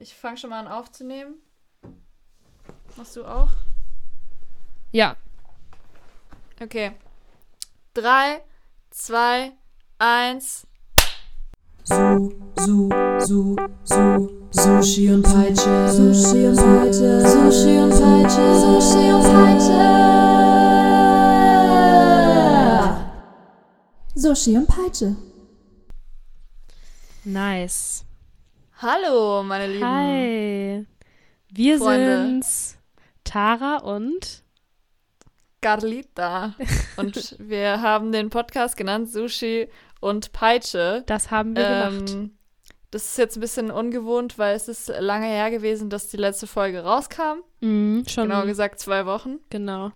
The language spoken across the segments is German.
Ich fange schon mal an aufzunehmen. Machst du auch? Ja. Okay. Drei, zwei, eins. Su, Su, Su, Su, Sushi und Peitsche. Sushi und Peitsche. Sushi und Peitsche. Sushi und Peitsche. Sushi und Peitsche. Nice. Hallo, meine Lieben. Hi. Wir Freunde. sind's. Tara und Carlita. Und wir haben den Podcast genannt Sushi und Peitsche. das haben wir gemacht. Ähm, das ist jetzt ein bisschen ungewohnt, weil es ist lange her gewesen, dass die letzte Folge rauskam. Mhm, schon Genau gesagt zwei Wochen. genau.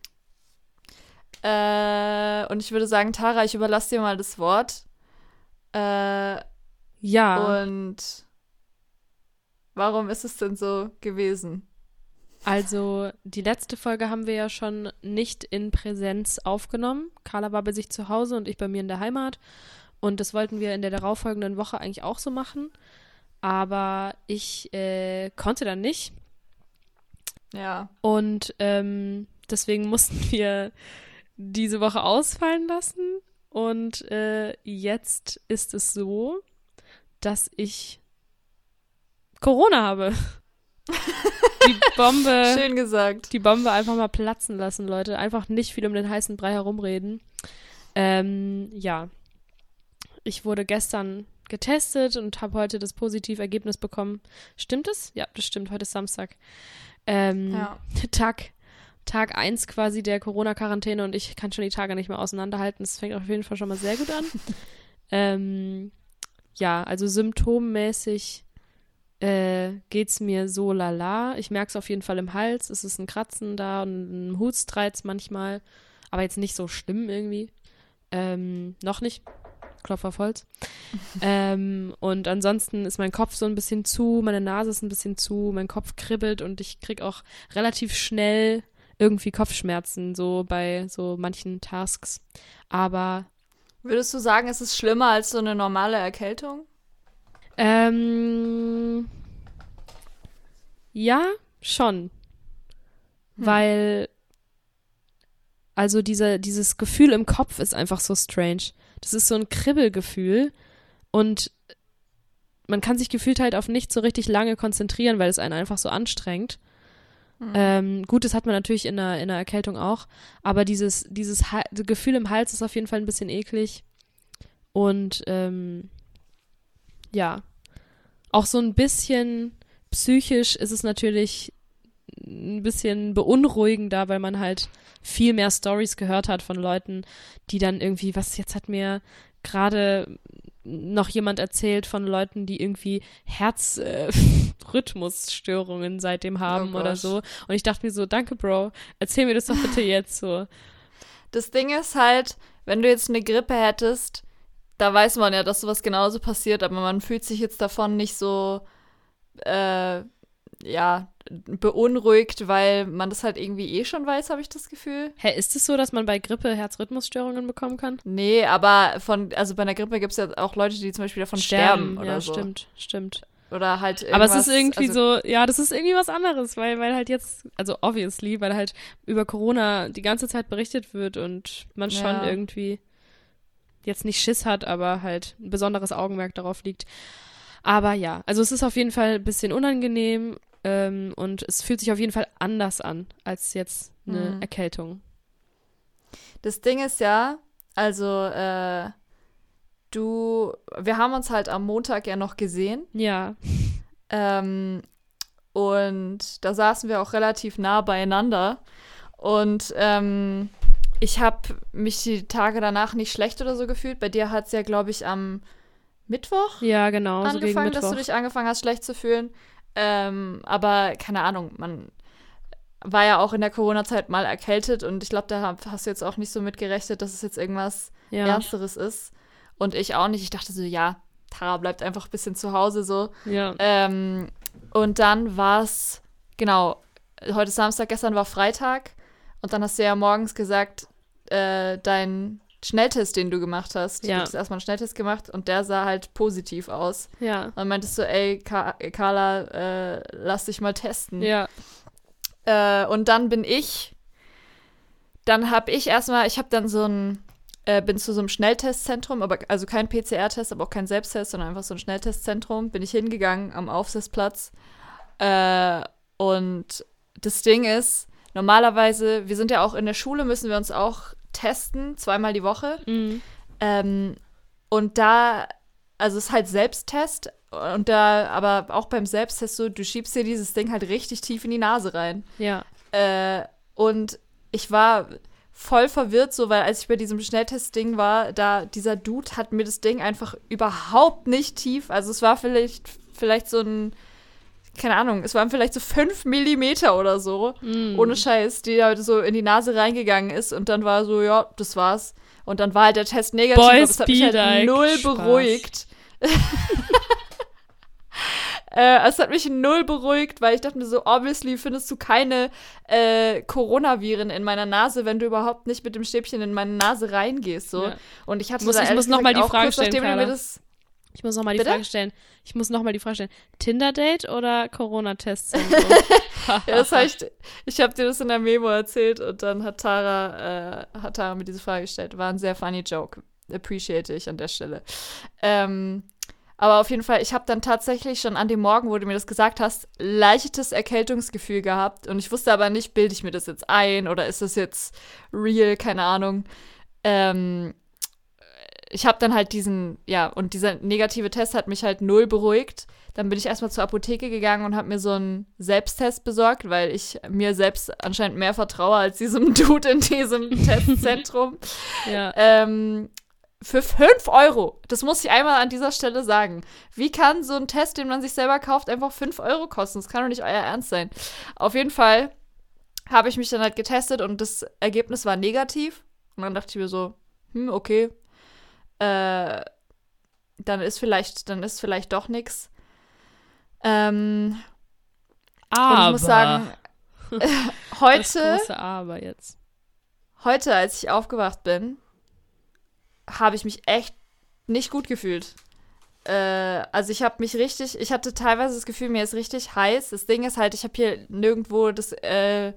Äh, und ich würde sagen, Tara, ich überlasse dir mal das Wort. Äh, Ja, Und warum ist es denn so gewesen? also die letzte Folge haben wir ja schon nicht in Präsenz aufgenommen. Carla war bei sich zu Hause und ich bei mir in der Heimat. Und das wollten wir in der darauffolgenden Woche eigentlich auch so machen. Aber ich äh, konnte dann nicht. Ja. Und ähm, deswegen mussten wir diese Woche ausfallen lassen. Und äh, jetzt ist es so, dass ich Corona habe. Die Bombe, Schön gesagt. die Bombe einfach mal platzen lassen, Leute. Einfach nicht viel um den heißen Brei herumreden. Ähm, ja. Ich wurde gestern getestet und habe heute das positive Ergebnis bekommen. Stimmt es? Ja, das stimmt. Heute ist Samstag. Ähm, Ja. Tag, Tag 1 quasi der Corona-Quarantäne und ich kann schon die Tage nicht mehr auseinanderhalten. Das fängt auf jeden Fall schon mal sehr gut an. ähm, ja, also symptommäßig äh, geht's mir so lala. Ich merke es auf jeden Fall im Hals. Es ist ein Kratzen da und ein Hutstreiz manchmal. Aber jetzt nicht so schlimm irgendwie. Ähm, noch nicht. Klopf auf Holz. ähm, und ansonsten ist mein Kopf so ein bisschen zu, meine Nase ist ein bisschen zu, mein Kopf kribbelt und ich krieg auch relativ schnell irgendwie Kopfschmerzen, so bei so manchen Tasks. Aber Würdest du sagen, es ist schlimmer als so eine normale Erkältung? Ähm, ja, schon. Weil, also diese, dieses Gefühl im Kopf ist einfach so strange. Das ist so ein Kribbelgefühl und man kann sich gefühlt halt auf nicht so richtig lange konzentrieren, weil es einen einfach so anstrengt. Ähm, gut, das hat man natürlich in einer, in einer Erkältung auch, aber dieses, dieses Ha- Gefühl im Hals ist auf jeden Fall ein bisschen eklig. Und ähm, ja, auch so ein bisschen psychisch ist es natürlich ein bisschen beunruhigender, weil man halt viel mehr Stories gehört hat von Leuten, die dann irgendwie, was jetzt hat mir gerade noch jemand erzählt von Leuten, die irgendwie Herzrhythmusstörungen seitdem haben Oh oder so. Und ich dachte mir so, danke, Bro, erzähl mir das doch bitte jetzt so. Das Ding ist halt, wenn du jetzt eine Grippe hättest, da weiß man ja, dass sowas genauso passiert, aber man fühlt sich jetzt davon nicht so, äh, ja, beunruhigt, weil man das halt irgendwie eh schon weiß, habe ich das Gefühl. Hä, ist es so, dass man bei Grippe Herzrhythmusstörungen bekommen kann? Nee, aber von, also bei einer Grippe gibt es ja auch Leute, die zum Beispiel davon sterben, oder ja, so. stimmt, stimmt. Oder halt Aber es ist irgendwie also, so, ja, das ist irgendwie was anderes, weil, weil halt jetzt, also obviously, weil halt über Corona die ganze Zeit berichtet wird und man schon Ja. irgendwie jetzt nicht Schiss hat, aber halt ein besonderes Augenmerk darauf liegt. Aber ja, also es ist auf jeden Fall ein bisschen unangenehm ähm, und es fühlt sich auf jeden Fall anders an als jetzt eine Mhm. Erkältung. Das Ding ist ja, also, äh, du, wir haben uns halt am Montag ja noch gesehen. Ja, Ähm, und da saßen wir auch relativ nah beieinander. Und ähm, ich habe mich die Tage danach nicht schlecht oder so gefühlt. Bei dir hat es ja, glaube ich, am Mittwoch ja, genau, so gegen angefangen, dass du Mittwoch. dich angefangen hast, schlecht zu fühlen. Ähm, aber keine Ahnung, man war ja auch in der Corona-Zeit mal erkältet und ich glaube, da hast du jetzt auch nicht so mitgerechnet, dass es jetzt irgendwas Ja, Ernsteres ist. Und ich auch nicht. Ich dachte so, ja, Tara bleibt einfach ein bisschen zu Hause so. ja, Ähm, und dann war es, genau, heute ist Samstag, gestern war Freitag. Und dann hast du ja morgens gesagt, äh, dein Schnelltest, den du gemacht hast. Ja. Du hast erstmal einen Schnelltest gemacht und der sah halt positiv aus. Ja. Und meintest du, ey, Ka Carla, äh, lass dich mal testen. Ja. Äh, und dann bin ich, dann habe ich erstmal, ich habe dann so ein, äh, bin zu so einem Schnelltestzentrum, aber also kein PCR-Test, aber auch kein Selbsttest, sondern einfach so ein Schnelltestzentrum, bin ich hingegangen am Aufsitzplatz. Äh, und das Ding ist, normalerweise, wir sind ja auch in der Schule, müssen wir uns auch testen, zweimal die Woche. Mhm. Ähm, und da, also es ist halt Selbsttest. Und da, aber auch beim Selbsttest so, du schiebst dir dieses Ding halt richtig tief in die Nase rein. Ja. Äh, und ich war voll verwirrt, so, weil als ich bei diesem Schnelltest-Ding war, da dieser Dude hat mir das Ding einfach überhaupt nicht tief. Also es war vielleicht, vielleicht so ein, keine Ahnung, es waren vielleicht so fünf Millimeter oder so, Mhm. ohne Scheiß, die da so in die Nase reingegangen ist und dann war so, ja, das war's. Und dann war halt der Test negativ, Boys das hat mich halt like. null Spaß. beruhigt. Äh, es hat mich null beruhigt, weil ich dachte mir so, obviously findest du keine äh, Coronaviren in meiner Nase, wenn du überhaupt nicht mit dem Stäbchen in meine Nase reingehst. So. Ja. Und ich hatte Muss- da ich muss noch mal die Frage kurz, stellen, nachdem du mir das Ich muss noch mal die Bitte? Frage stellen. Ich muss noch mal die Frage stellen. Tinder-Date oder Corona-Tests? Ja, das ich, ich habe dir das in der Memo erzählt und dann hat Tara, äh, hat Tara mir diese Frage gestellt. War ein sehr funny Joke. Appreciate ich an der Stelle. Ähm, aber auf jeden Fall, ich habe dann tatsächlich schon an dem Morgen, wo du mir das gesagt hast, leichtes Erkältungsgefühl gehabt. Und ich wusste aber nicht, bilde ich mir das jetzt ein oder ist das jetzt real, keine Ahnung. Ähm, ich habe dann halt diesen, ja, und dieser negative Test hat mich halt null beruhigt. Dann bin ich erstmal zur Apotheke gegangen und habe mir so einen Selbsttest besorgt, weil ich mir selbst anscheinend mehr vertraue als diesem Dude in diesem Testzentrum. ja. ähm, für 5 Euro. Das muss ich einmal an dieser Stelle sagen. Wie kann so ein Test, den man sich selber kauft, einfach 5 Euro kosten? Das kann doch nicht euer Ernst sein. Auf jeden Fall habe ich mich dann halt getestet und das Ergebnis war negativ. Und dann dachte ich mir so, hm, okay. Äh, dann ist vielleicht, dann ist vielleicht doch nichts. Ähm, Aber. und ich muss sagen, das heute, große Aber jetzt. heute, als ich aufgewacht bin, habe ich mich echt nicht gut gefühlt. Äh, also ich habe mich richtig, ich hatte teilweise das Gefühl, mir ist richtig heiß. Das Ding ist halt, ich habe hier nirgendwo das, äh,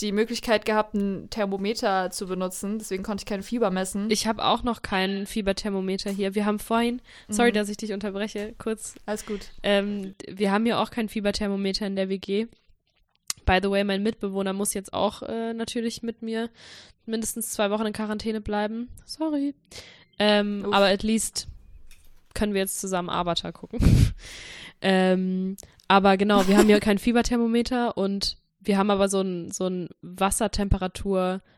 die Möglichkeit gehabt, ein Thermometer zu benutzen. Deswegen konnte ich kein Fieber messen. Ich habe auch noch keinen Fieberthermometer hier. Wir haben vorhin, sorry, Mhm. dass ich dich unterbreche, kurz. Alles gut. Ähm, wir haben ja auch kein Fieberthermometer in der WG. By the way, mein Mitbewohner muss jetzt auch äh, natürlich mit mir mindestens zwei Wochen in Quarantäne bleiben. Sorry. Ähm, aber at least können wir jetzt zusammen Avatar gucken. ähm, aber genau, wir haben ja kein Fieberthermometer und wir haben aber so ein, so ein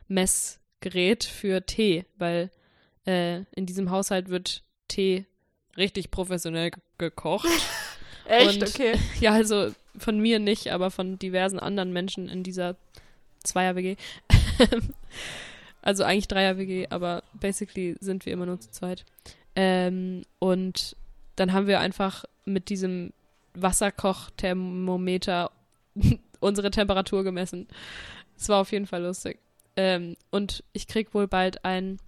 Wassertemperatur-Messgerät für Tee, weil äh, in diesem Haushalt wird Tee richtig professionell ge- gekocht. Echt? Und- okay. Ja, also von mir nicht, aber von diversen anderen Menschen in dieser Zweier-WG. also eigentlich Dreier-WG, aber basically sind wir immer nur zu zweit. Ähm, und dann haben wir einfach mit diesem Wasserkochthermometer unsere Temperatur gemessen. Es war auf jeden Fall lustig. Ähm, und ich krieg wohl bald ein.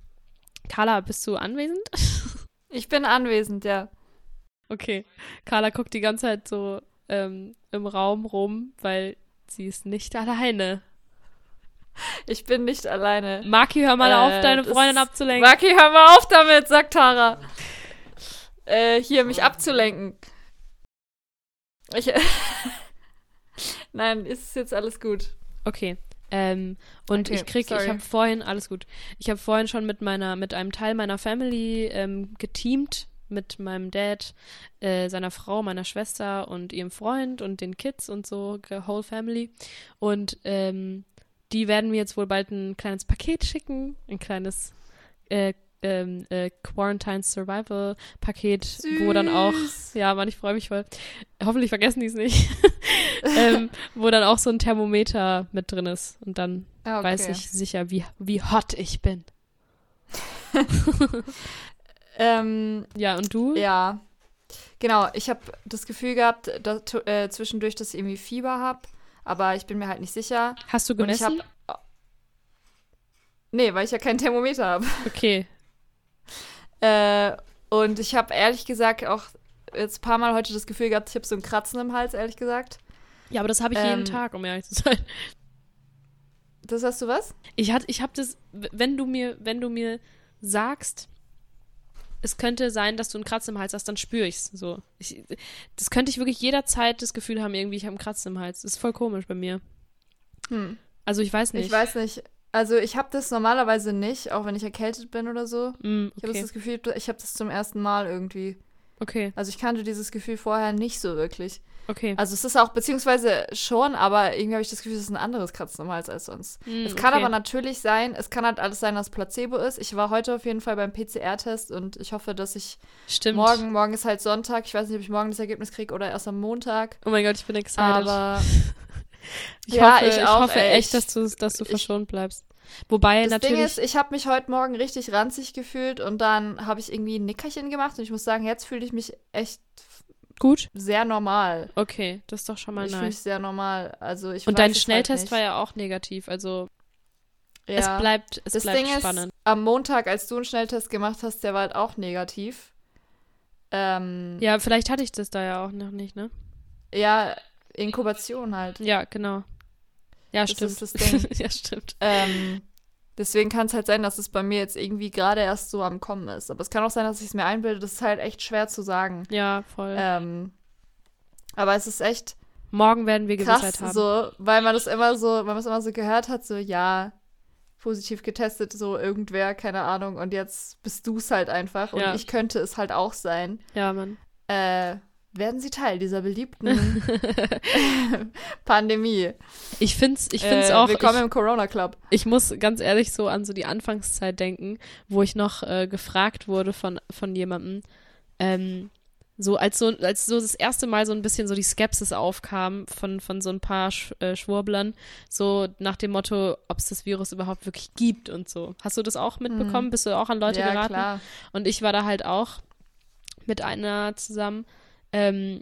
Carla, bist du anwesend? Ich bin anwesend, ja. Okay. Carla guckt die ganze Zeit so ähm, im Raum rum, weil sie ist nicht alleine. Ich bin nicht alleine. Maki, hör mal Äh, auf, deine Freundin abzulenken. Maki, hör mal auf damit, sagt Tara. Äh, hier, mich abzulenken. Ich. Nein, ist jetzt alles gut. Okay. Ähm, und Okay, ich krieg, sorry. ich habe vorhin, alles gut. Ich habe vorhin schon mit meiner, mit einem Teil meiner Family ähm, geteamt, mit meinem Dad, äh, seiner Frau, meiner Schwester und ihrem Freund und den Kids und so, whole family. Und ähm, die werden mir jetzt wohl bald ein kleines Paket schicken, ein kleines äh, ähm, äh, Quarantine Survival Paket, wo dann auch Süß. Ja, Mann, ich freue mich voll. Hoffentlich vergessen die es nicht. ähm, wo dann auch so ein Thermometer mit drin ist. Und dann Ah, okay. weiß ich sicher, wie, wie hot ich bin. Ähm, Ja, und du? ja. Genau, ich habe das Gefühl gehabt, dass, äh, zwischendurch, dass ich irgendwie Fieber habe. Aber ich bin mir halt nicht sicher. Hast du gemessen? Nee, weil ich ja kein Thermometer habe. Okay. Äh, und ich habe ehrlich gesagt auch jetzt ein paar Mal heute das Gefühl gehabt, ich habe so ein Kratzen im Hals, ehrlich gesagt. Ja, aber das habe ich Ähm, jeden Tag, um ehrlich zu sein. Das hast du was? Ich hat, ich habe das, wenn du mir, wenn du mir sagst, es könnte sein, dass du einen Kratzen im Hals hast, dann spüre ich's so. Ich, das könnte ich wirklich jederzeit das Gefühl haben, irgendwie, ich habe einen Kratzen im Hals. Das ist voll komisch bei mir. Hm. Also ich weiß nicht. Ich weiß nicht. Also ich habe das normalerweise nicht, auch wenn ich erkältet bin oder so. Mm, Ich habe okay. das Gefühl, ich habe das zum ersten Mal irgendwie. okay, Also ich kannte dieses Gefühl vorher nicht so wirklich. okay. Also es ist auch, beziehungsweise schon, aber irgendwie habe ich das Gefühl, es ist ein anderes Kratzen im Hals als sonst. Mm, es kann okay. aber natürlich sein, es kann halt alles sein, dass Placebo ist. Ich war heute auf jeden Fall beim PCR-Test und ich hoffe, dass ich Stimmt. morgen, morgen ist halt Sonntag, ich weiß nicht, ob ich morgen das Ergebnis kriege oder erst am Montag. Oh mein Gott, ich bin excited. Aber ich Ja, hoffe, ich ich, auch, hoffe ey. echt, dass du, dass du Ich- verschont bleibst. Wobei das natürlich. Ding ist, ich habe mich heute Morgen richtig ranzig gefühlt und dann habe ich irgendwie ein Nickerchen gemacht und ich muss sagen, jetzt fühle ich mich echt gut. sehr normal. Okay, das ist doch schon mal ich fühle mich nice. sehr normal. Also ich Und dein halt Schnelltest nicht. war ja auch negativ, also ja. es bleibt, es das bleibt Ding spannend. ist, am Montag, als du einen Schnelltest gemacht hast, der war halt auch negativ. Ähm, Ja, vielleicht hatte ich das da ja auch noch nicht, ne? ja, Inkubation halt. Ja, genau. Ja, Das stimmt. ist das Ding. ja, stimmt. Ähm, deswegen kann es halt sein, dass es bei mir jetzt irgendwie gerade erst so am Kommen ist. Aber es kann auch sein, dass ich es mir einbilde. Das ist halt echt schwer zu sagen. Ja, voll. Ähm, aber es ist echt Morgen werden wir krass, Gewissheit haben. so, weil man das immer so, man es immer so gehört hat, so ja, positiv getestet, so irgendwer, keine Ahnung. Und jetzt bist du es halt einfach. Und Ja. ich könnte es halt auch sein. Ja, Mann. Äh, werden sie Teil dieser beliebten Pandemie. Ich find's, ich find's äh, auch. Willkommen ich, im Corona Club. Ich muss ganz ehrlich so an so die Anfangszeit denken, wo ich noch äh, gefragt wurde von, von jemandem, ähm, so als so als so das erste Mal so ein bisschen so die Skepsis aufkam von von so ein paar Sch äh, Schwurblern, so nach dem Motto, ob es das Virus überhaupt wirklich gibt und so. Hast du das auch mitbekommen? Bist du auch an Leute Mhm. ja, geraten? klar. Und ich war da halt auch mit einer zusammen. Ähm,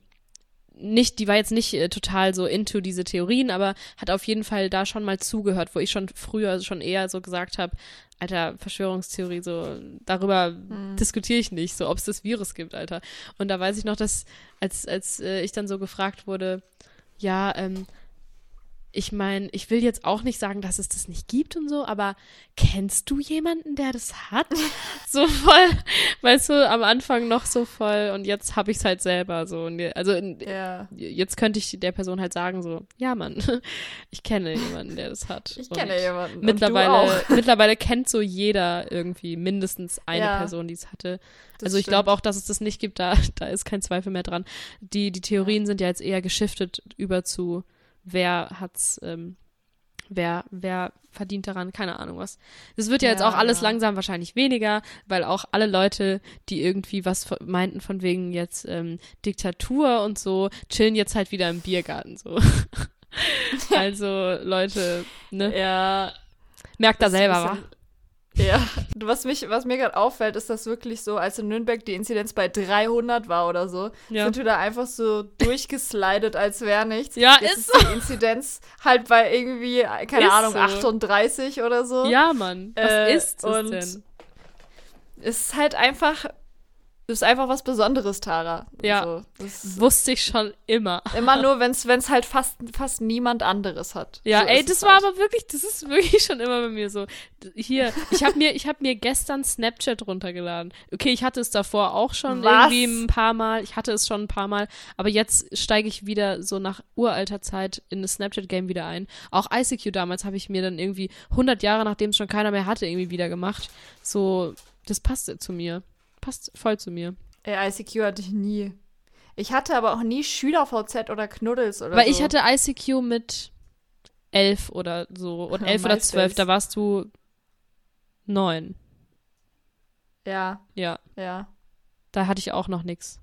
nicht, die war jetzt nicht äh, total so into diese Theorien, aber hat auf jeden Fall da schon mal zugehört, wo ich schon früher schon eher so gesagt habe, Alter, Verschwörungstheorie, so darüber Mhm. diskutiere ich nicht, so ob es das Virus gibt, Alter. Und da weiß ich noch, dass als als äh, ich dann so gefragt wurde, ja, ähm, ich meine, ich will jetzt auch nicht sagen, dass es das nicht gibt und so, aber kennst du jemanden, der das hat? so voll, weißt du, am Anfang noch so voll und jetzt habe ich es halt selber so. Und also in, Ja. jetzt könnte ich der Person halt sagen so, ja Mann, ich kenne jemanden, der das hat. Ich Und kenne jemanden. und du Mittlerweile, auch. mittlerweile kennt so jeder irgendwie mindestens eine Ja. Person, die es hatte. Also ich glaube auch, dass es das nicht gibt, da, da ist kein Zweifel mehr dran. Die, die Theorien sind ja jetzt eher geschiftet über zu, wer hat's, ähm, wer, wer verdient daran, keine Ahnung was. Das wird ja, jetzt Ja, auch alles ja. langsam wahrscheinlich weniger, weil auch alle Leute, die irgendwie was meinten von wegen jetzt ähm, Diktatur und so, chillen jetzt halt wieder im Biergarten so. also Leute, ne? Ja. Merkt da selber, wa? Ja, was, mich, was mir gerade auffällt, ist das wirklich so, als in Nürnberg die Inzidenz bei 300 war oder so, Ja. sind wir da einfach so durchgeslidet, als wäre nichts. Ja, Jetzt ist ist die Inzidenz halt bei irgendwie, keine Ist Ahnung, so. 38 oder so. Ja, Mann. Was Äh, ist das denn? Es ist halt einfach, es ist einfach was Besonderes, Tara. Ja. So, das Wusste ich schon immer. immer nur, wenn es halt fast, fast niemand anderes hat. Ja, so ey, das es war halt. aber wirklich, das ist wirklich schon immer bei mir so. Hier, ich habe mir, ich habe mir gestern Snapchat runtergeladen. Okay, ich hatte es davor auch schon Was? irgendwie ein paar Mal. Ich hatte es schon ein paar Mal, aber jetzt steige ich wieder so nach uralter Zeit in das Snapchat-Game wieder ein. Auch ICQ damals habe ich mir dann irgendwie 100 Jahre, nachdem es schon keiner mehr hatte, irgendwie wieder gemacht. So, das passt zu mir. Passt voll zu mir. Ey, ICQ hatte ich nie. Ich hatte aber auch nie SchülerVZ oder Knuddels oder Weil so. ich hatte ICQ mit elf oder so. Und elf oder zwölf, da warst du neun. Ja, Ja, ja, da hatte ich auch noch nix.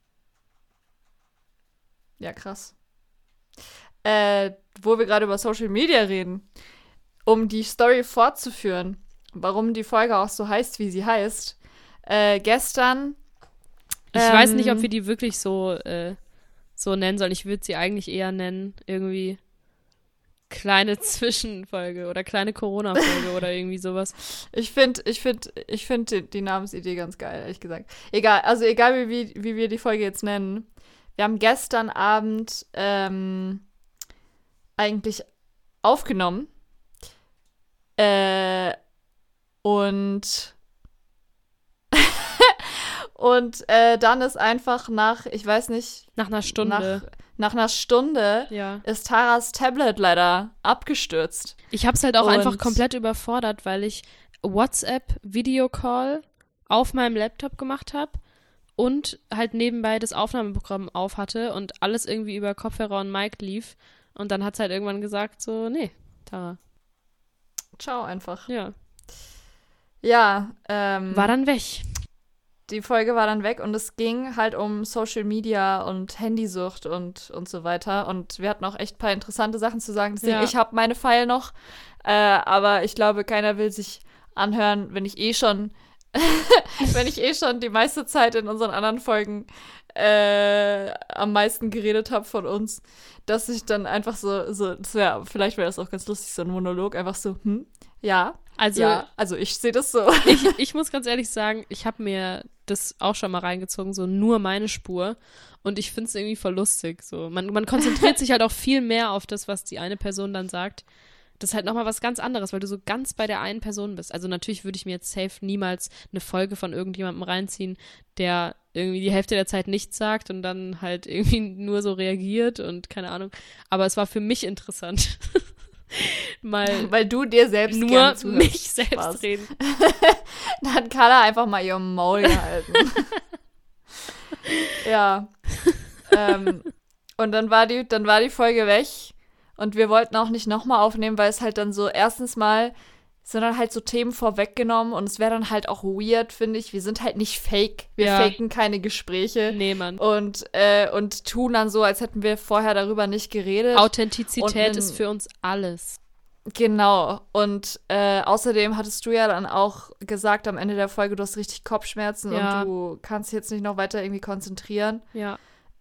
ja, krass. Äh, wo wir gerade über Social Media reden, um die Story fortzuführen, warum die Folge auch so heißt, wie sie heißt. Äh, gestern. Ich weiß nicht, ob ähm, wir die wirklich so, äh, so nennen sollen. Ich würde sie eigentlich eher nennen, irgendwie kleine Zwischenfolge oder kleine Corona-Folge oder irgendwie sowas. Ich finde ich find, ich find die, die Namensidee ganz geil, ehrlich gesagt. Egal, also egal, wie, wie, wie wir die Folge jetzt nennen. Wir haben gestern Abend ähm, eigentlich aufgenommen. Äh, und und äh, dann ist einfach nach, ich weiß nicht, Nach einer Stunde. nach, nach einer Stunde ja. ist Taras Tablet leider abgestürzt. Ich habe es halt auch einfach Und- komplett überfordert, weil ich WhatsApp Videocall auf meinem Laptop gemacht habe und halt nebenbei das Aufnahmeprogramm auf hatte und alles irgendwie über Kopfhörer und Mic lief. Und dann hat es halt irgendwann gesagt, so, nee, Tara. Ciao einfach. Ja. Ja, ähm, War dann weg. Die Folge war dann weg und es ging halt um Social Media und Handysucht und, und so weiter. Und wir hatten auch echt ein paar interessante Sachen zu sagen. Deswegen, Ja. ich habe meine Pfeil noch, äh, aber ich glaube, keiner will sich anhören, wenn ich eh schon, wenn ich eh schon die meiste Zeit in unseren anderen Folgen äh, am meisten geredet habe von uns, dass ich dann einfach so, so das wär, vielleicht wäre das auch ganz lustig, so ein Monolog, einfach so, hm, ja, Also, ja, also ich sehe das so. ich, ich muss ganz ehrlich sagen, ich habe mir das auch schon mal reingezogen, so nur meine Spur. Und ich finde es irgendwie voll lustig. So. Man, man konzentriert sich halt auch viel mehr auf das, was die eine Person dann sagt. Das ist halt nochmal was ganz anderes, weil du so ganz bei der einen Person bist. Also natürlich würde ich mir jetzt safe niemals eine Folge von irgendjemandem reinziehen, der irgendwie die Hälfte der Zeit nichts sagt und dann halt irgendwie nur so reagiert und keine Ahnung. Aber es war für mich interessant. mal Weil du dir selbst nur mich selbst Spaß. reden. Dann hat Carla einfach mal ihr Maul gehalten. ja. ähm, und dann war die, dann war die Folge weg und wir wollten auch nicht nochmal aufnehmen, weil es halt dann so erstens mal sind dann halt so Themen vorweggenommen und es wäre dann halt auch weird, finde ich. Wir sind halt nicht fake. Wir Ja. faken keine Gespräche. Nee, Mann. Und, äh, und tun dann so, als hätten wir vorher darüber nicht geredet. Authentizität Und ist für uns alles. Genau. Und äh, außerdem hattest du ja dann auch gesagt am Ende der Folge, du hast richtig Kopfschmerzen Ja. und du kannst dich jetzt nicht noch weiter irgendwie konzentrieren. Ja.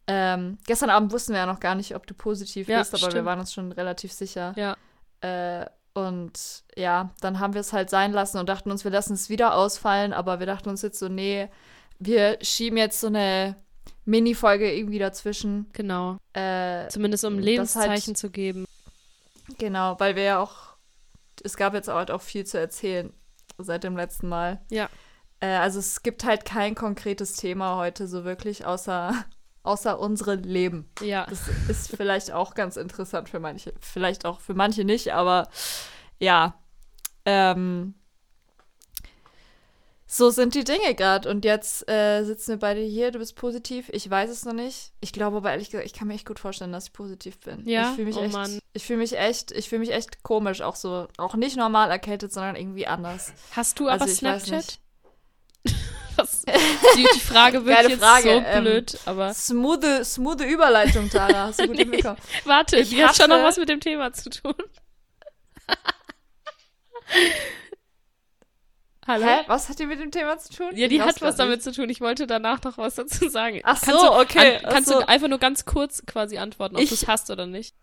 Ähm, gestern Abend wussten wir ja noch gar nicht, ob du positiv Ja, bist, aber wir stimmt. waren uns schon relativ sicher. Ja. Äh, und ja, dann haben wir es halt sein lassen und dachten uns, wir lassen es wieder ausfallen, aber wir dachten uns jetzt so, nee, wir schieben jetzt so eine Mini-Folge irgendwie dazwischen. Genau. Äh, Zumindest um Das Lebenszeichen halt- zu geben. Genau, weil wir ja auch, es gab jetzt halt auch viel zu erzählen seit dem letzten Mal. Ja. Äh, also es gibt halt kein konkretes Thema heute so wirklich, außer, außer unsere Leben. Ja. Das ist vielleicht auch ganz interessant für manche, vielleicht auch für manche nicht, aber ja. Ähm, so sind die Dinge gerade. Und jetzt äh, sitzen wir beide hier. Du bist positiv. Ich weiß es noch nicht. Ich glaube aber ehrlich gesagt, ich kann mir echt gut vorstellen, dass ich positiv bin. Ja? Ich fühle mich Oh echt. Ich fühle mich echt. Ich fühle mich echt komisch. Auch so, auch nicht normal erkältet, sondern irgendwie anders. Hast du Also aber Snapchat? Was, die, die Frage wird Geile jetzt Frage, so ähm, blöd, aber Smooth, smooth Überleitung, Tara. Hast du gut Nee. hinbekommen. warte, ich die hat schon noch was mit dem Thema zu tun. Hallo? Hä? Was hat die mit dem Thema zu tun? Ja, die hat was damit nicht. zu tun. Ich wollte danach noch was dazu sagen. Ach kannst so, du, okay, An, kannst so. du einfach nur ganz kurz quasi antworten, ob du es hast oder nicht?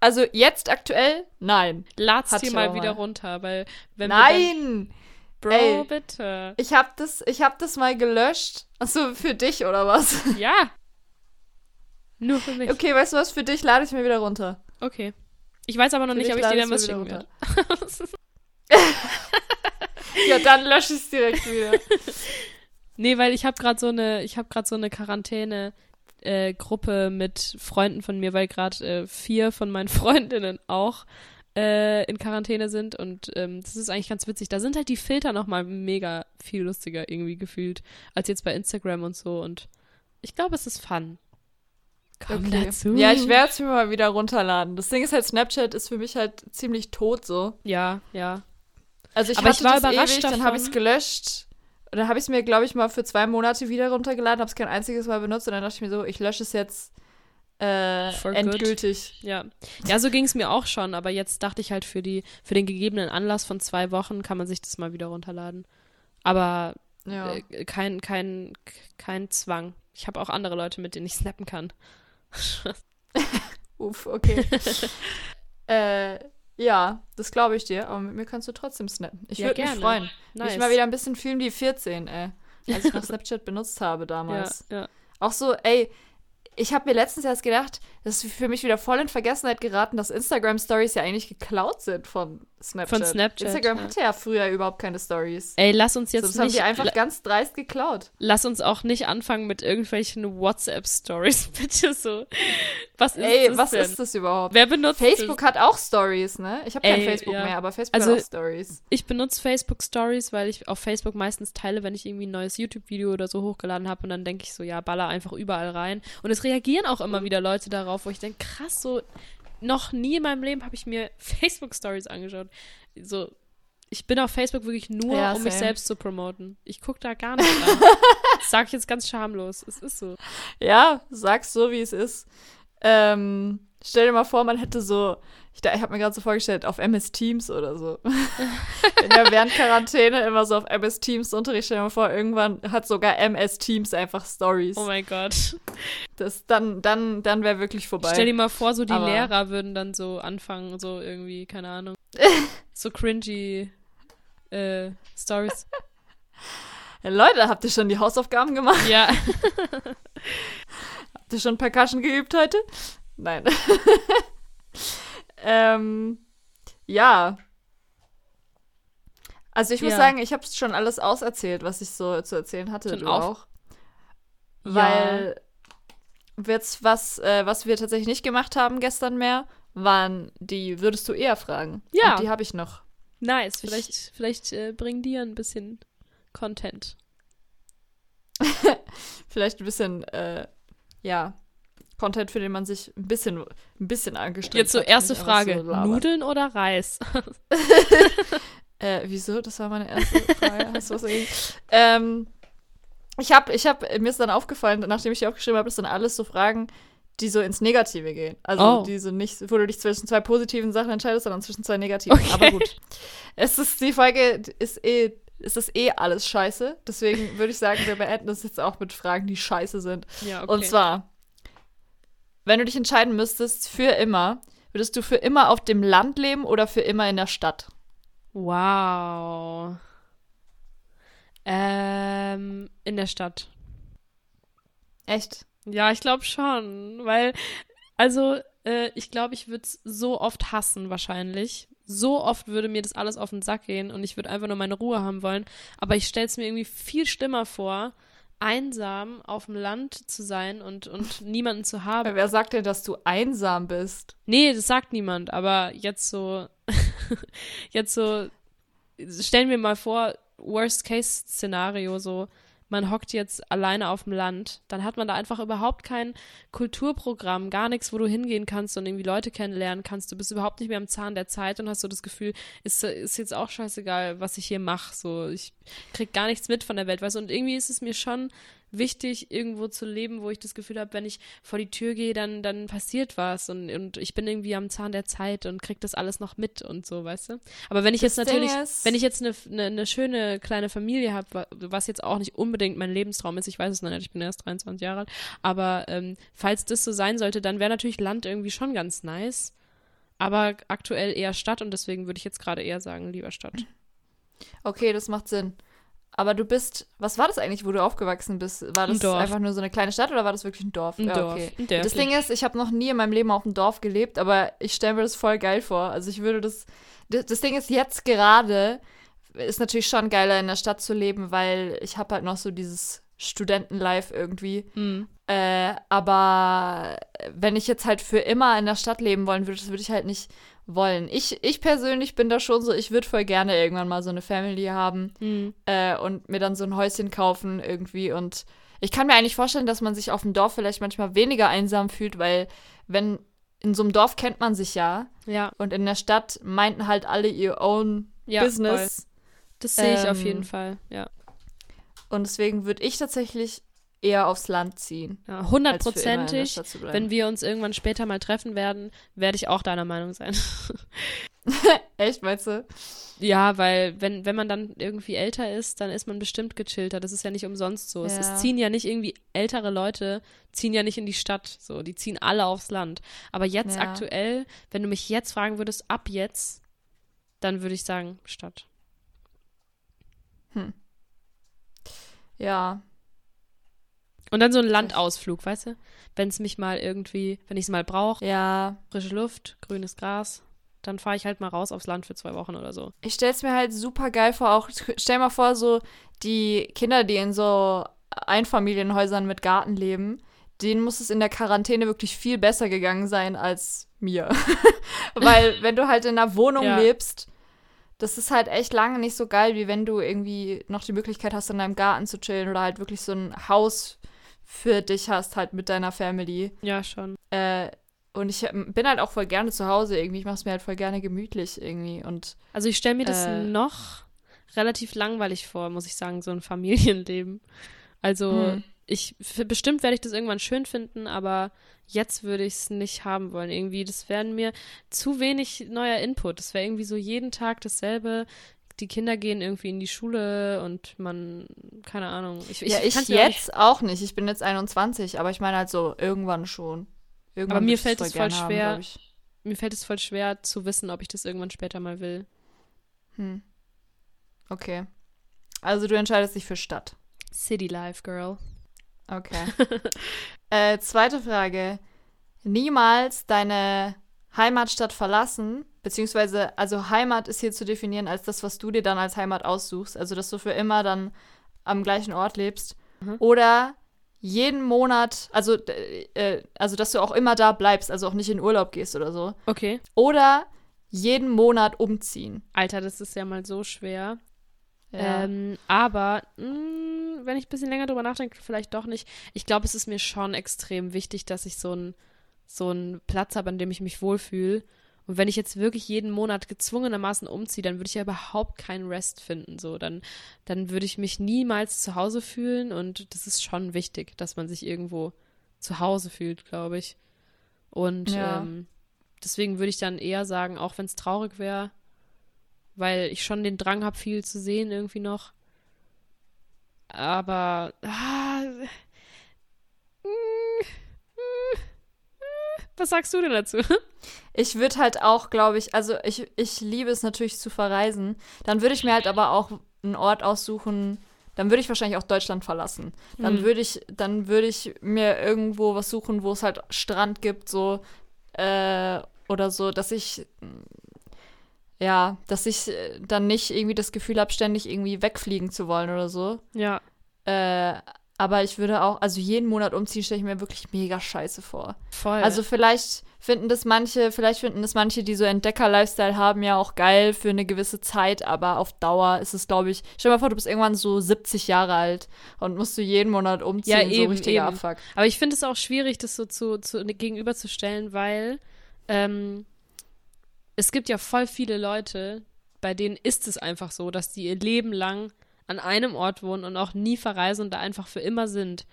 Also jetzt aktuell? Nein. Lad's dir mal wieder mal. runter, weil wenn wir Nein! Bro, Ey. bitte. Ich hab das, ich hab das mal gelöscht. Achso, für dich oder was? Ja. Nur für mich. Okay, weißt du was? Für dich lade ich mir wieder runter. Okay. Ich weiß aber noch Für nicht, ob ich dir dann was schicken werde. Ja, dann lösche ich es direkt wieder. nee, weil ich habe gerade so eine, ich habe gerade so eine Quarantäne äh, Gruppe mit Freunden von mir, weil gerade äh, vier von meinen Freundinnen auch äh, in Quarantäne sind und ähm, das ist eigentlich ganz witzig. Da sind halt die Filter noch mal mega viel lustiger irgendwie gefühlt als jetzt bei Instagram und so und ich glaube, es ist fun. Komm Okay. dazu. Ja, ich werde es mir mal wieder runterladen. Das Ding ist halt, Snapchat ist für mich halt ziemlich tot so. Ja, ja. Also ich Aber ich hatte war das überrascht ewig, dann habe ich es davon. gelöscht. Und dann habe ich es mir, glaube ich, mal für zwei Monate wieder runtergeladen, habe es kein einziges Mal benutzt und dann dachte ich mir so, ich lösche es jetzt äh, good. endgültig. Ja, ja, so ging es mir auch schon, aber jetzt dachte ich halt für die, für den gegebenen Anlass von zwei Wochen kann man sich das mal wieder runterladen. Aber Ja. äh, kein, kein, kein Zwang. Ich habe auch andere Leute, mit denen ich snappen kann. Uff, okay. Äh, ja, das glaube ich dir, aber mit mir kannst du trotzdem snappen. Ich Ja, würde mich gerne. freuen. Nice. Mich mal wieder ein bisschen fühlen wie 14, ey. Als ich noch Snapchat benutzt habe damals. Ja, ja. Auch so, ey, ich habe mir letztens erst gedacht, das ist für mich wieder voll in Vergessenheit geraten, dass Instagram-Stories ja eigentlich geklaut sind von Snapchat. Von Snapchat, Instagram ja. hatte ja früher überhaupt keine Stories. Ey, lass uns So, jetzt das haben nicht, die einfach ganz dreist geklaut. lass uns auch nicht anfangen mit irgendwelchen WhatsApp-Stories, bitte so. Was ist Ey, das was denn? ist das überhaupt? Wer benutzt Facebook hat auch Stories, ne? Ich habe kein Facebook ja. mehr, aber Facebook Also- hat auch Stories. Ich benutze Facebook Stories, weil ich auf Facebook meistens teile, wenn ich irgendwie ein neues YouTube-Video oder so hochgeladen habe und dann denke ich so, ja, baller einfach überall rein. Und es reagieren auch immer wieder Leute darauf, wo ich denke, krass, so noch nie in meinem Leben habe ich mir Facebook Stories angeschaut. So, ich bin auf Facebook wirklich nur, Ja, um mich selbst zu promoten. Ich gucke da gar nicht an. das sage ich jetzt ganz schamlos. Es ist so. Ja, sag's so, wie es ist. Ähm, stell dir mal vor, man hätte so, ich, ich habe mir gerade so vorgestellt, auf MS Teams oder so. In der während Quarantäne immer so auf MS Teams Unterricht. Stell dir mal vor, irgendwann hat sogar MS Teams einfach Stories. Oh mein Gott. das, dann dann, dann wäre wirklich vorbei. Stell dir mal vor, so die Aber- Lehrer würden dann so anfangen, so irgendwie, keine Ahnung, so cringy äh, Stories. Hey, Leute, habt ihr schon die Hausaufgaben gemacht? Ja. Habt ihr schon Percussion geübt heute? Nein. Ähm, ja. Also ich muss Ja. sagen, ich habe schon alles auserzählt, was ich so zu erzählen hatte. Schon du auf- auch. Weil jetzt was, äh, was wir tatsächlich nicht gemacht haben gestern mehr, waren die würdest du eher fragen. Ja. Und die habe ich noch. Nice. Vielleicht, vielleicht äh, bringen die ja ein bisschen Content. Vielleicht ein bisschen, äh, ja, Content, für den man sich ein bisschen, ein bisschen angestrengt Jetzt so hat, erste Frage. so. Nudeln oder Reis? Äh, wieso? Das war meine erste Frage. Hast du was dagegen? Ähm, ich habe, ich habe, mir ist dann aufgefallen, nachdem ich die aufgeschrieben habe, das sind alles so Fragen, die so ins Negative gehen. Also Oh. die so nicht, wo du dich zwischen zwei positiven Sachen entscheidest, sondern zwischen zwei negativen. Okay. Aber gut. Es ist, die Folge ist eh, es ist eh alles scheiße. Deswegen würde ich sagen, wir beenden das jetzt auch mit Fragen, die scheiße sind. ja, Und zwar, wenn du dich entscheiden müsstest, für immer, würdest du für immer auf dem Land leben oder für immer in der Stadt? Wow. Ähm, in der Stadt. Echt? Ja, ich glaube schon, weil, also, äh, ich glaube, ich würde es so oft hassen, wahrscheinlich. So oft würde mir das alles auf den Sack gehen und ich würde einfach nur meine Ruhe haben wollen. Aber ich stelle es mir irgendwie viel schlimmer vor, einsam auf dem Land zu sein und, und niemanden zu haben. Wer sagt denn, dass du einsam bist? Nee, das sagt niemand, aber jetzt so, jetzt so, stellen wir mal vor, Worst-Case-Szenario, so, man hockt jetzt alleine auf dem Land, dann hat man da einfach überhaupt kein Kulturprogramm, gar nichts, wo du hingehen kannst und irgendwie Leute kennenlernen kannst. Du bist überhaupt nicht mehr am Zahn der Zeit und hast so das Gefühl, ist, ist jetzt auch scheißegal, was ich hier mache. So, ich krieg gar nichts mit von der Welt, weißt? Und irgendwie ist es mir schon wichtig, irgendwo zu leben, wo ich das Gefühl habe, wenn ich vor die Tür gehe, dann, dann passiert was und, und ich bin irgendwie am Zahn der Zeit und krieg das alles noch mit und so, weißt du? Aber wenn ich Das jetzt natürlich, ist- wenn ich jetzt eine, eine, eine schöne kleine Familie habe, was jetzt auch nicht unbedingt mein Lebenstraum ist, ich weiß es noch nicht, ich bin erst 23 Jahre alt, aber ähm, falls das so sein sollte, dann wäre natürlich Land irgendwie schon ganz nice. Aber aktuell eher Stadt und deswegen würde ich jetzt gerade eher sagen, lieber Stadt. Okay, das macht Sinn. Aber du bist, was war das eigentlich, wo du aufgewachsen bist? War Ein das Dorf. einfach nur so eine kleine Stadt oder war das wirklich ein Dorf? Ein ja, Dorf. okay. Ein Das. Ding ist, ich habe noch nie in meinem Leben auf dem Dorf gelebt, aber ich stelle mir das voll geil vor. Also ich würde das, das, das Ding ist jetzt gerade, ist natürlich schon geiler in der Stadt zu leben, weil ich habe halt noch so dieses Studentenlife irgendwie. Mhm. Äh, aber wenn ich jetzt halt für immer in der Stadt leben wollen würde, das würde ich halt nicht wollen. Ich, ich persönlich bin da schon so, ich würde voll gerne irgendwann mal so eine Family haben Mhm. äh, und mir dann so ein Häuschen kaufen irgendwie. Und ich kann mir eigentlich vorstellen, dass man sich auf dem Dorf vielleicht manchmal weniger einsam fühlt, weil wenn in so einem Dorf kennt man sich ja Ja, und in der Stadt meinten halt alle ihr own ja voll. Business. Das sehe ich auf Ähm, jeden Fall, ja. Und deswegen würde ich tatsächlich eher aufs Land ziehen. Ja, hundertprozentig. Wenn wir uns irgendwann später mal treffen werden, werde ich auch deiner Meinung sein. Echt, meinst du? Ja, weil wenn, wenn man dann irgendwie älter ist, dann ist man bestimmt gechillter. Das ist ja nicht umsonst so. Es, Ja. es ziehen ja nicht irgendwie ältere Leute, ziehen ja nicht in die Stadt. So, die ziehen alle aufs Land. Aber jetzt Ja. aktuell, wenn du mich jetzt fragen würdest, ab jetzt, dann würde ich sagen Stadt. Ja. Und dann so ein Landausflug, weißt du? Wenn es mich mal irgendwie, wenn ich es mal brauche, Ja. frische Luft, grünes Gras, dann fahre ich halt mal raus aufs Land für zwei Wochen oder so. Ich stell's mir halt super geil vor, auch stell mal vor, so die Kinder, die in so Einfamilienhäusern mit Garten leben, denen muss es in der Quarantäne wirklich viel besser gegangen sein als mir. Weil wenn du halt in einer Wohnung Ja. lebst, das ist halt echt lange nicht so geil, wie wenn du irgendwie noch die Möglichkeit hast, in deinem Garten zu chillen oder halt wirklich so ein Haus für dich hast, halt mit deiner Family. Ja, schon. Äh, und ich ähm, bin halt auch voll gerne zu Hause irgendwie. Ich mach's mir halt voll gerne gemütlich irgendwie. Und Also ich stelle mir das Äh. noch relativ langweilig vor, muss ich sagen, so ein Familienleben. Also Hm. ich bestimmt werde ich das irgendwann schön finden, aber jetzt würde ich es nicht haben wollen. Irgendwie, das wären mir zu wenig neuer Input. Das wäre irgendwie so jeden Tag dasselbe. Die Kinder gehen irgendwie in die Schule und man, keine Ahnung. Ich, ja, ich mir auch nicht- jetzt auch nicht. Ich bin jetzt 21, aber ich meine halt so irgendwann schon. Irgendwann Aber mir fällt es voll haben, schwer. ich. mir fällt es voll schwer zu wissen, ob ich das irgendwann später mal will. Hm. Okay. Also du entscheidest dich für Stadt. City Life, Girl. Okay. äh, zweite Frage. Niemals deine Heimatstadt verlassen, beziehungsweise, also Heimat ist hier zu definieren als das, was du dir dann als Heimat aussuchst, also dass du für immer dann am gleichen Ort lebst. Mhm. Oder jeden Monat, also, äh, also dass du auch immer da bleibst, also auch nicht in Urlaub gehst oder so. Okay. Oder jeden Monat umziehen. Alter, das ist ja mal so schwer. Ja. Ähm, aber mh, wenn ich ein bisschen länger drüber nachdenke, vielleicht doch nicht. Ich glaube, es ist mir schon extrem wichtig, dass ich so einen so einen Platz habe, an dem ich mich wohlfühle. Und wenn ich jetzt wirklich jeden Monat gezwungenermaßen umziehe, dann würde ich ja überhaupt keinen Rest finden. So, dann, dann würde ich mich niemals zu Hause fühlen. Und das ist schon wichtig, dass man sich irgendwo zu Hause fühlt, glaube ich. Und Ja. ähm, deswegen würde ich dann eher sagen, auch wenn es traurig wäre, weil ich schon den Drang habe, viel zu sehen irgendwie noch. Aber ah, mm, mm, was sagst du denn dazu? Ich würde halt auch, glaube ich, also ich, ich liebe es natürlich zu verreisen. Dann würde ich mir halt aber auch einen Ort aussuchen. Dann würde ich wahrscheinlich auch Deutschland verlassen. Dann Hm. würde ich, dann würde ich mir irgendwo was suchen, wo es halt Strand gibt, so äh, oder so, dass ich ja, dass ich äh, dann nicht irgendwie das Gefühl habe, ständig irgendwie wegfliegen zu wollen oder so. Ja, Äh, aber ich würde auch, also jeden Monat umziehen, stelle ich mir wirklich mega scheiße vor. voll. Also vielleicht finden das manche, vielleicht finden das manche, die so Entdecker-Lifestyle haben, ja auch geil für eine gewisse Zeit, aber auf Dauer ist es, glaube ich, stell dir mal vor, du bist irgendwann so 70 Jahre alt und musst du jeden Monat umziehen, Ja, so eben, richtiger eben. Abfuck. Aber ich finde es auch schwierig, das so zu, zu gegenüberzustellen, weil ähm, es gibt ja voll viele Leute, bei denen ist es einfach so, dass die ihr Leben lang an einem Ort wohnen und auch nie verreisen und da einfach für immer sind.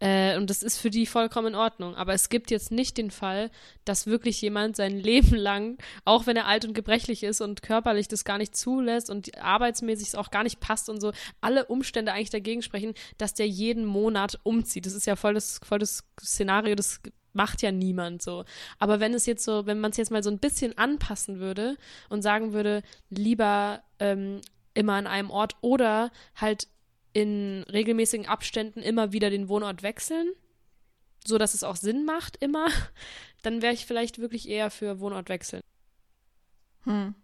Äh, und das ist für die vollkommen in Ordnung. Aber es gibt jetzt nicht den Fall, dass wirklich jemand sein Leben lang, auch wenn er alt und gebrechlich ist und körperlich das gar nicht zulässt und arbeitsmäßig es auch gar nicht passt und so, alle Umstände eigentlich dagegen sprechen, dass der jeden Monat umzieht. Das ist ja voll das, voll das Szenario, das macht ja niemand so. Aber wenn es jetzt so, wenn man es jetzt mal so ein bisschen anpassen würde und sagen würde, lieber ähm, immer an einem Ort oder halt in regelmäßigen Abständen immer wieder den Wohnort wechseln, so dass es auch Sinn macht immer, dann wäre ich vielleicht wirklich eher für Wohnort wechseln. Hm.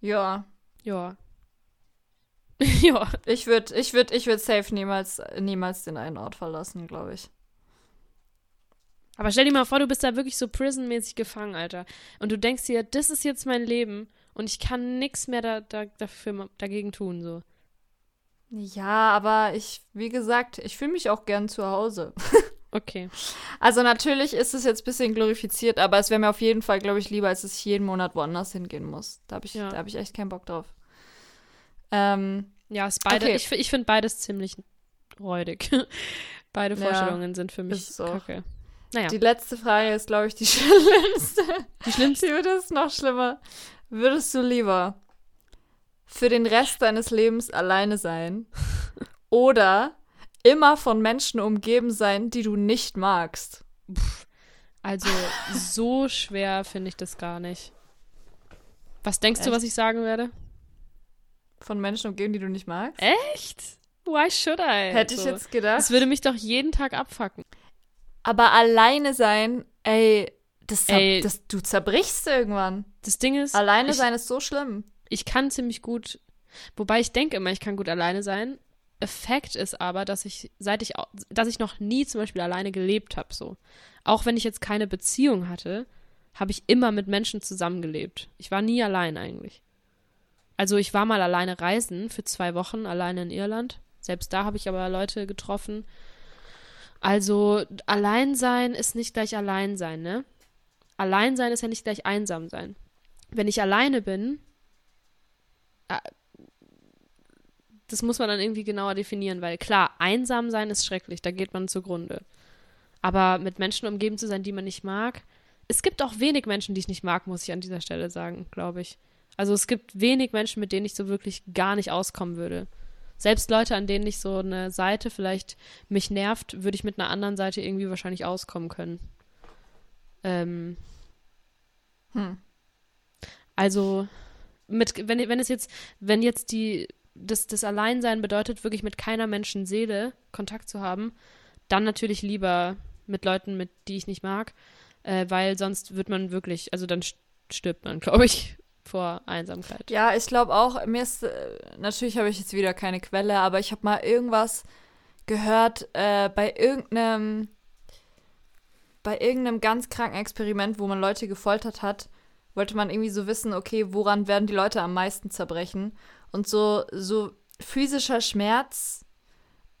Ja, Ja. ja. ich würde, ich würde, ich würde safe niemals, niemals den einen Ort verlassen, glaube ich. Aber stell dir mal vor, du bist da wirklich so prisonmäßig gefangen, Alter. Und du denkst dir, das ist jetzt mein Leben und ich kann nichts mehr da, da, dafür, dagegen tun, so. Ja, aber ich, wie gesagt, ich fühle mich auch gern zu Hause. Okay. Also natürlich ist es jetzt ein bisschen glorifiziert, aber es wäre mir auf jeden Fall, glaube ich, lieber, als dass ich jeden Monat woanders hingehen muss. Da habe ich, Ja. da hab ich echt keinen Bock drauf. Ähm, Ja, ist beide, Okay. ich, ich finde beides ziemlich räudig. Beide Ja, Vorstellungen sind für mich so. kacke. Naja, Die letzte Frage ist, glaube ich, die schlimmste. die schlimmste. Die wird es noch schlimmer. Würdest du lieber für den Rest deines Lebens alleine sein oder immer von Menschen umgeben sein, die du nicht magst? Also, so schwer finde ich das gar nicht. Was denkst du, Echt? was ich sagen werde? Von Menschen umgeben, die du nicht magst? Echt? Why should I? Hätte ich So. jetzt gedacht. Das würde mich doch jeden Tag abfacken. Aber alleine sein, ey, das, Ey. das du zerbrichst irgendwann. Das Ding ist, Alleine ich, sein ist so schlimm. ich kann ziemlich gut, wobei ich denke immer, ich kann gut alleine sein. Effekt ist aber, dass ich, seit ich, dass ich noch nie zum Beispiel alleine gelebt habe, so. Auch wenn ich jetzt keine Beziehung hatte, habe ich immer mit Menschen zusammengelebt. Ich war nie allein eigentlich. Also ich war mal alleine reisen für zwei Wochen, alleine in Irland. Selbst da habe ich aber Leute getroffen. Also allein sein ist nicht gleich allein sein, ne? Allein sein ist ja nicht gleich einsam sein. Wenn ich alleine bin, äh, das muss man dann irgendwie genauer definieren, weil klar, einsam sein ist schrecklich, da geht man zugrunde. Aber mit Menschen umgeben zu sein, die man nicht mag, es gibt auch wenig Menschen, die ich nicht mag, muss ich an dieser Stelle sagen, glaube ich. Also es gibt wenig Menschen, mit denen ich so wirklich gar nicht auskommen würde. Selbst Leute, an denen ich so eine Seite vielleicht mich nervt, würde ich mit einer anderen Seite irgendwie wahrscheinlich auskommen können. Ähm, Hm. also, mit, wenn, wenn es jetzt, wenn jetzt die, das, das Alleinsein bedeutet, wirklich mit keiner Menschenseele Kontakt zu haben, dann natürlich lieber mit Leuten, mit die ich nicht mag, äh, weil sonst wird man wirklich, also dann st- stirbt man, glaube ich, vor Einsamkeit. Ja, ich glaube auch, mir ist, äh, natürlich habe ich jetzt wieder keine Quelle, aber ich habe mal irgendwas gehört äh, bei irgendeinem, bei irgendeinem ganz kranken Experiment, wo man Leute gefoltert hat, wollte man irgendwie so wissen, okay, woran werden die Leute am meisten zerbrechen? Und so, so physischer Schmerz,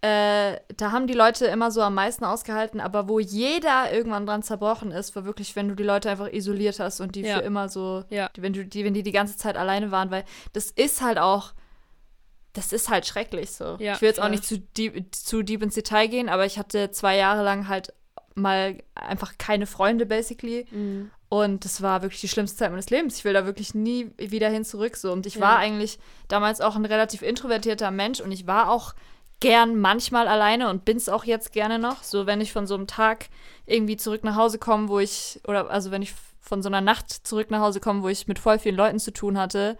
äh, da haben die Leute immer so am meisten ausgehalten, aber wo jeder irgendwann dran zerbrochen ist, war wirklich, wenn du die Leute einfach isoliert hast und die Ja. für immer so Ja. die, wenn, du, die, wenn die die ganze Zeit alleine waren, weil das ist halt auch, das ist halt schrecklich so. Ja, ich will jetzt auch nicht zu deep, zu deep ins Detail gehen, aber ich hatte zwei Jahre lang halt mal einfach keine Freunde, basically. Mhm. Und das war wirklich die schlimmste Zeit meines Lebens. Ich will da wirklich nie wieder hin zurück. So. Und ich Ja. war eigentlich damals auch ein relativ introvertierter Mensch und ich war auch gern manchmal alleine und bin's auch jetzt gerne noch. So, wenn ich von so einem Tag irgendwie zurück nach Hause komme, wo ich, oder also wenn ich von so einer Nacht zurück nach Hause komme, wo ich mit voll vielen Leuten zu tun hatte,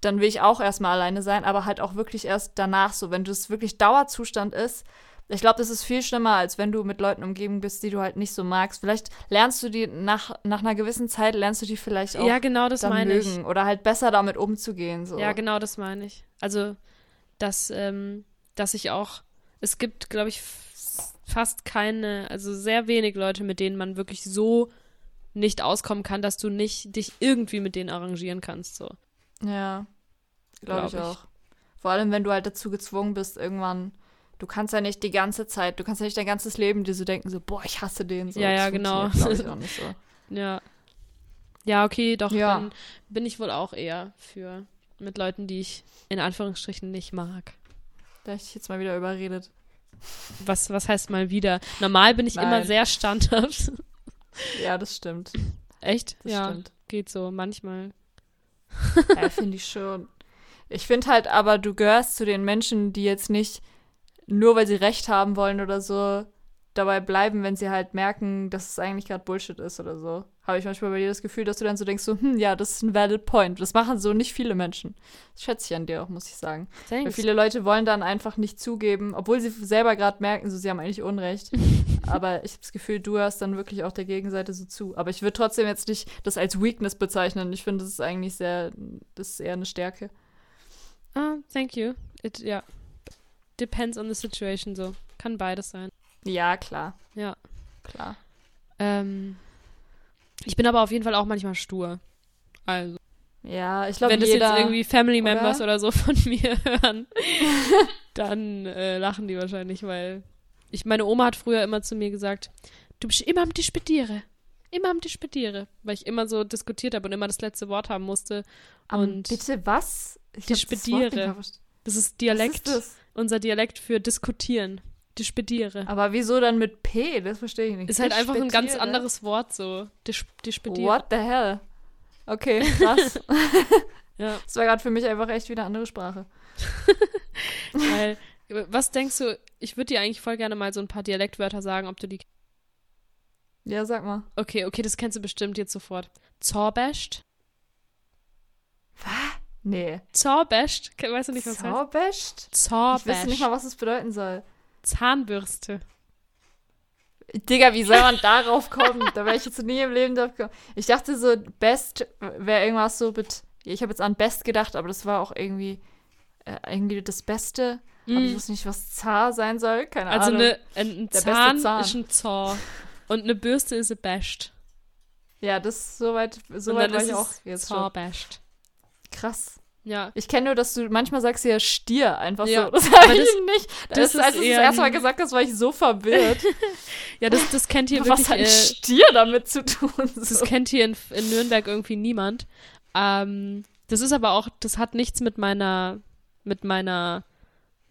dann will ich auch erstmal alleine sein, aber halt auch wirklich erst danach so, wenn das wirklich Dauerzustand ist. Ich glaube, das ist viel schlimmer, als wenn du mit Leuten umgeben bist, die du halt nicht so magst. Vielleicht lernst du die nach, nach einer gewissen Zeit, lernst du die vielleicht auch Ja, genau, das meine ich. mögen oder halt besser damit umzugehen. So. Ja, genau, das meine ich. Also, dass, ähm, dass ich auch, es gibt, glaube ich, fast keine, also sehr wenig Leute, mit denen man wirklich so nicht auskommen kann, dass du nicht dich irgendwie mit denen arrangieren kannst. So. Ja, glaube Glaub ich ich. auch. Vor allem, wenn du halt dazu gezwungen bist, irgendwann, du kannst ja nicht die ganze Zeit, du kannst ja nicht dein ganzes Leben dir so denken, so, boah, ich hasse den. So, Ja, ja, genau. so. Ja. Ja, okay, doch, Ja. dann bin ich wohl auch eher für mit Leuten, die ich in Anführungsstrichen nicht mag. Da hab ich jetzt mal wieder überredet. Was, was heißt mal wieder? Normal bin ich immer Nein. sehr standhaft. Ja, das stimmt. Echt? Das ja, stimmt. geht so. Manchmal. Ja, finde ich schon. Ich finde halt aber, du gehörst zu den Menschen, die jetzt nicht nur weil sie Recht haben wollen oder so, dabei bleiben, wenn sie halt merken, dass es eigentlich gerade Bullshit ist oder so. Habe ich manchmal bei dir das Gefühl, dass du dann so denkst, so, hm, ja, das ist ein valid point. Das machen so nicht viele Menschen. Das schätze ich an dir auch, muss ich sagen. Weil viele Leute wollen dann einfach nicht zugeben, obwohl sie selber gerade merken, so, sie haben eigentlich Unrecht. Aber ich habe das Gefühl, du hörst dann wirklich auch der Gegenseite so zu. Aber ich würde trotzdem jetzt nicht das als Weakness bezeichnen. Ich finde, das ist eigentlich sehr, das ist eher eine Stärke. Ah, thank you. It, ja. Depends on the situation, so. Kann beides sein. Ja, klar, Ja. klar. Ähm, ich bin aber auf jeden Fall auch manchmal stur. Also, Ja, ich glaube, wenn das jeder. jetzt irgendwie Family oder? Members oder so von mir hören, dann äh, lachen die wahrscheinlich, weil ich, meine Oma hat früher immer zu mir gesagt, du bist immer am Disputiere. Immer am Disputiere. Weil ich immer so diskutiert habe und immer das letzte Wort haben musste. Am- und bitte was? Ich Die das. Das ist Was Dialekt, ist das? Unser Dialekt für diskutieren. Despediere. Aber wieso dann mit P? Das verstehe ich nicht. Ist halt einfach ein ganz anderes Wort so. Dis Despediere. What the hell? Okay, krass. Ja, Das war gerade für mich einfach echt wieder eine andere Sprache. weil, was denkst du, ich würde dir eigentlich voll gerne mal so ein paar Dialektwörter sagen, ob du die. Ja, sag mal. Okay, okay, das kennst du bestimmt jetzt sofort. Zorbest. Nee. Zorbest. Weißt du nicht, was das heißt? Zorbest? Ich Zorbest. wüsste nicht mal, was es bedeuten soll. Zahnbürste. Digga, wie soll man darauf kommen? Da wäre ich jetzt nie im Leben drauf gekommen. Ich dachte so, Best wäre irgendwas so mit. Ich habe jetzt an Best gedacht, aber das war auch irgendwie, äh, irgendwie das Beste. Aber ich Mm. wusste nicht, was Zar sein soll. Keine Also Ahnung. eine, ein, ein Zahn, Zahn. ist ein Zor. Und eine Bürste ist ein Best. ja, das soweit, soweit war ich auch jetzt schon. Krass. Ja. Ich kenne nur, dass du manchmal sagst ja Stier einfach Ja, so. Das habe ich das- nicht. das Das, ist als du es das erste Mal gesagt hast, war ich so verwirrt. Ja, das, das kennt hier Was wirklich. hat ein Äh, Stier damit zu tun? das So. kennt hier in, in Nürnberg irgendwie niemand. Ähm, das ist aber auch, das hat nichts mit meiner, mit meiner,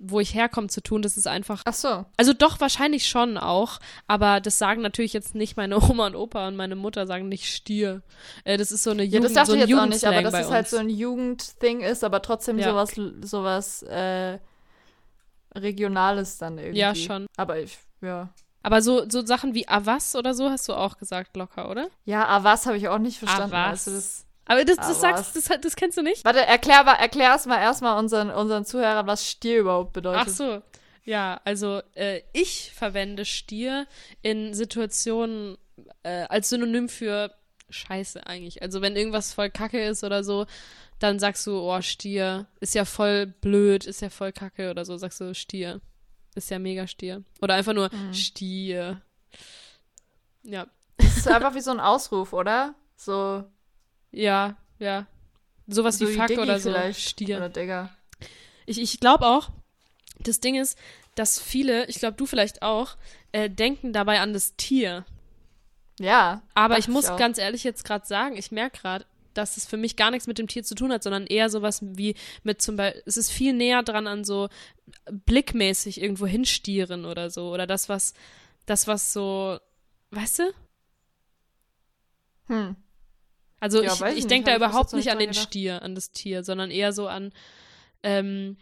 wo ich herkomme zu tun. Das ist einfach. Ach so. Also doch, wahrscheinlich schon auch, aber das sagen natürlich jetzt nicht meine Oma und Opa und meine Mutter sagen nicht Stier. Äh, das ist so eine Ja, Jugend, das dachte so ich jetzt auch nicht, aber dass es halt so ein Jugendding ist, aber trotzdem Ja. sowas, sowas äh, Regionales dann irgendwie. Ja, schon. Aber ich, ja. Aber so, so Sachen wie Avas oder so hast du auch gesagt, locker, oder? Ja, was habe ich auch nicht verstanden. Avas. Also das, Aber das, das Avas. sagst das, das kennst du nicht? warte, erklär, mal- erklär erst mal erstmal unseren, unseren Zuhörern, was Stier überhaupt bedeutet. Ach so. Ja, also äh, ich verwende Stier in Situationen äh, als Synonym für Scheiße eigentlich. Also wenn irgendwas voll Kacke ist oder so, dann sagst du, oh, Stier, ist ja voll blöd, ist ja voll Kacke oder so, sagst du Stier. Ist ja mega Stier. Oder einfach nur Mhm. Stier. Ja, Das ist einfach wie so ein Ausruf, oder? So, ja, ja. Sowas so wie Fuck oder so. Stier. Oder Digga. Ich, ich glaube auch, das Ding ist, dass viele, ich glaube du vielleicht auch, äh, denken dabei an das Tier. Ja. Aber ich muss auch. ganz ehrlich jetzt gerade sagen, ich merke gerade, dass es für mich gar nichts mit dem Tier zu tun hat, sondern eher sowas wie mit zum Beispiel, es ist viel näher dran an so blickmäßig irgendwo hinstieren oder so. Oder das, was, das, was so, weißt du? Hm. Also Ja, ich, ich ich denke da überhaupt nicht an den gedacht. Stier, an das Tier, sondern eher so an, ähm,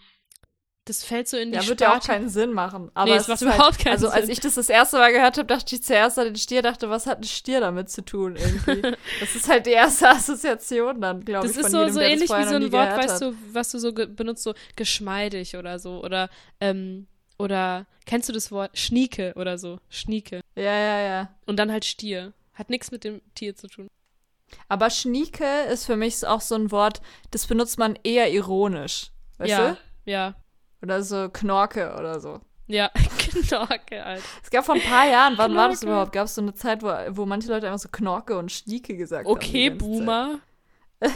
das fällt so in die Ja, wird ja auch Sparte- keinen Sinn machen. Aber Nee, es es macht ist halt, überhaupt keinen Also, als Sinn. ich das das erste Mal gehört habe, dachte ich zuerst an den Stier, dachte, was hat ein Stier damit zu tun irgendwie? das ist halt die erste Assoziation dann, glaube ich, Das ist so, jedem, so ähnlich wie so ein Wort, weißt du, was du so benutzt, so geschmeidig oder so. Oder, ähm, oder kennst du das Wort Schnieke oder so? Schnieke. Ja, ja, ja. Und dann halt Stier. Hat nichts mit dem Tier zu tun. Aber Schnieke ist für mich auch so ein Wort, das benutzt man eher ironisch. Weißt ja, du? ja, Oder so Knorke oder so. ja. Knorke, Alter. Es gab vor ein paar Jahren, wann war das Knorke. überhaupt? Gab es so eine Zeit, wo, wo manche Leute einfach so Knorke und Schnieke gesagt haben. Okay, ganze Zeit. Boomer.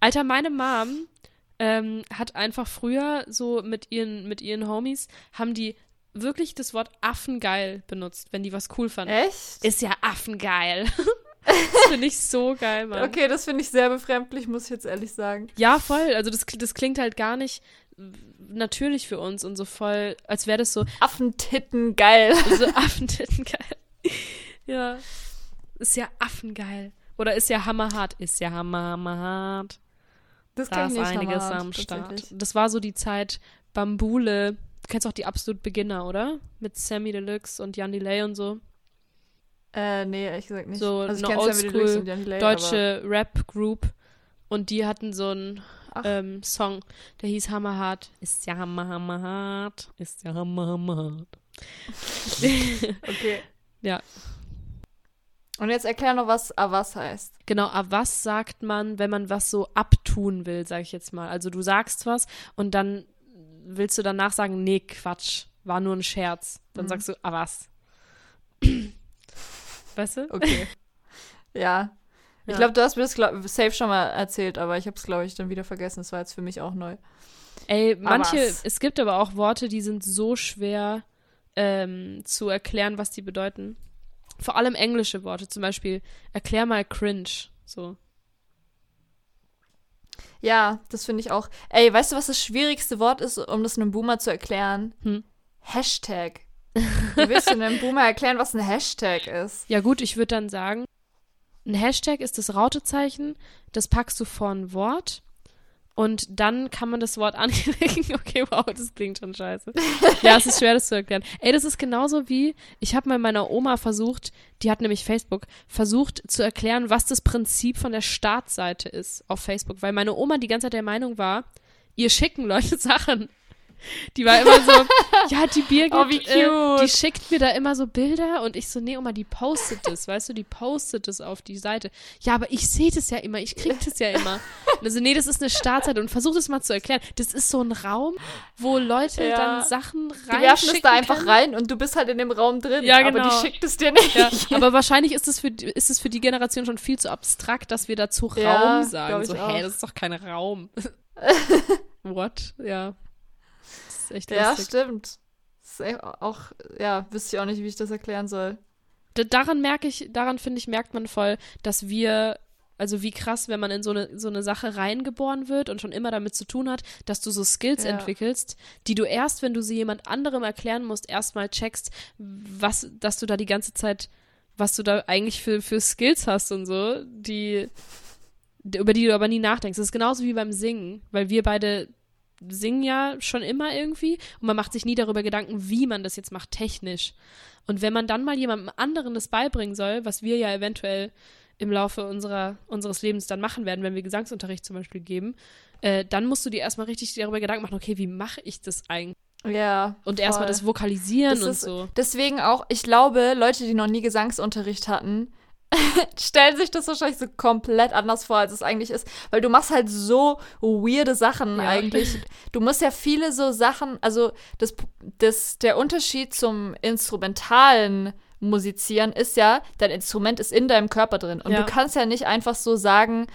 Alter, meine Mom ähm, hat einfach früher so mit ihren, mit ihren Homies, haben die wirklich das Wort Affengeil benutzt, wenn die was cool fanden. Echt? Ist ja affengeil. das finde ich so geil, Mann. Okay, das finde ich sehr befremdlich, muss ich jetzt ehrlich sagen. Ja, voll. Also das, das klingt halt gar nicht natürlich für uns und so voll, als wäre das so, Affentitten geil. so Affentitten geil. ja. Ist ja affengeil. Oder ist ja hammerhart. Ist ja hammer, hammerhart. Das Da kann ist einiges am Start. Das war so die Zeit Bambule. Du kennst auch die Absolut Beginner, oder? Mit Sammy Deluxe und Jan Delay und so. Äh, nee, ehrlich gesagt nicht. So also eine ja Oldschool aber- Deutsche Rap-Group. Und die hatten so einen ähm, Song, der hieß Hammerhart. Ist ja hammer, hammerhart. Ist ja hammer, hammerhart. Okay. Ja. Und jetzt erklär noch, was Avas heißt. Genau, was sagt man, wenn man was so abtun will, sag ich jetzt mal. Also du sagst was und dann willst du danach sagen, nee, Quatsch, war nur ein Scherz. Dann Mhm. sagst du, was. Weißt du? Okay. ja. Ich glaube, du hast mir das glaub, safe schon mal erzählt, aber ich habe es, glaube ich, dann wieder vergessen. Das war jetzt für mich auch neu. Ey, manche, was? es gibt aber auch Worte, die sind so schwer ähm, zu erklären, was die bedeuten. Vor allem englische Worte, zum Beispiel, erklär mal cringe. So. Ja, das finde ich auch. Ey, weißt du, was das schwierigste Wort ist, um das einem Boomer zu erklären? Hm. Hashtag. Wie willst du einem Boomer erklären, was ein Hashtag ist? Ja gut, ich würde dann sagen, ein Hashtag ist das Rautezeichen, das packst du vor ein Wort und dann kann man das Wort anklicken. Okay, wow, das klingt schon scheiße. Ja, es ist schwer, das zu erklären. Ey, das ist genauso wie, ich habe mal meiner Oma versucht, die hat nämlich Facebook, versucht zu erklären, was das Prinzip von der Startseite ist auf Facebook, weil meine Oma die ganze Zeit der Meinung war, ihr schicken Leute Sachen. Die war immer so, ja, die Birgit, Oh, wie Äh, die schickt mir da immer so Bilder und ich so, nee, Oma, die postet es, weißt du, die postet es auf die Seite. Ja, aber ich sehe das ja immer, ich krieg das ja immer. Und also, nee, das ist eine Startseite und versuch das mal zu erklären. Das ist so ein Raum, wo Leute Ja. dann Sachen Die rein werfen es da einfach rein und du bist halt in dem Raum drin. Ja, Aber genau. die schickt es dir nicht. Ja, aber wahrscheinlich ist es, für, die- ist es für die Generation schon viel zu abstrakt, dass wir dazu Raum sagen. So, hä, das ist doch kein Raum. What? Ja. Ist echt Ja, lustig. stimmt. Das ist auch, ja, wüsste ich auch nicht, wie ich das erklären soll. Da- daran merke ich, daran finde ich, merkt man voll, dass wir, also wie krass, wenn man in so eine, so eine Sache reingeboren wird und schon immer damit zu tun hat, dass du so Skills Ja. entwickelst, die du erst, wenn du sie jemand anderem erklären musst, erstmal checkst, was, dass du da die ganze Zeit, was du da eigentlich für, für Skills hast und so, die, über die du aber nie nachdenkst. Das ist genauso wie beim Singen, weil wir beide singen ja schon immer irgendwie und man macht sich nie darüber Gedanken, wie man das jetzt macht, technisch. Und wenn man dann mal jemandem anderen das beibringen soll, was wir ja eventuell im Laufe unserer, unseres Lebens dann machen werden, wenn wir Gesangsunterricht zum Beispiel geben, äh, dann musst du dir erstmal richtig darüber Gedanken machen, okay, wie mache ich das eigentlich? Ja. Und erstmal das Vokalisieren Das und ist- so. Deswegen auch, ich glaube, Leute, die noch nie Gesangsunterricht hatten, stellen sich das wahrscheinlich so komplett anders vor, als es eigentlich ist. Weil du machst halt so weirde Sachen Ja. eigentlich. Du musst ja viele so Sachen, also das, das, der Unterschied zum instrumentalen Musizieren ist ja, dein Instrument ist in deinem Körper drin. Und Ja. du kannst ja nicht einfach so sagen,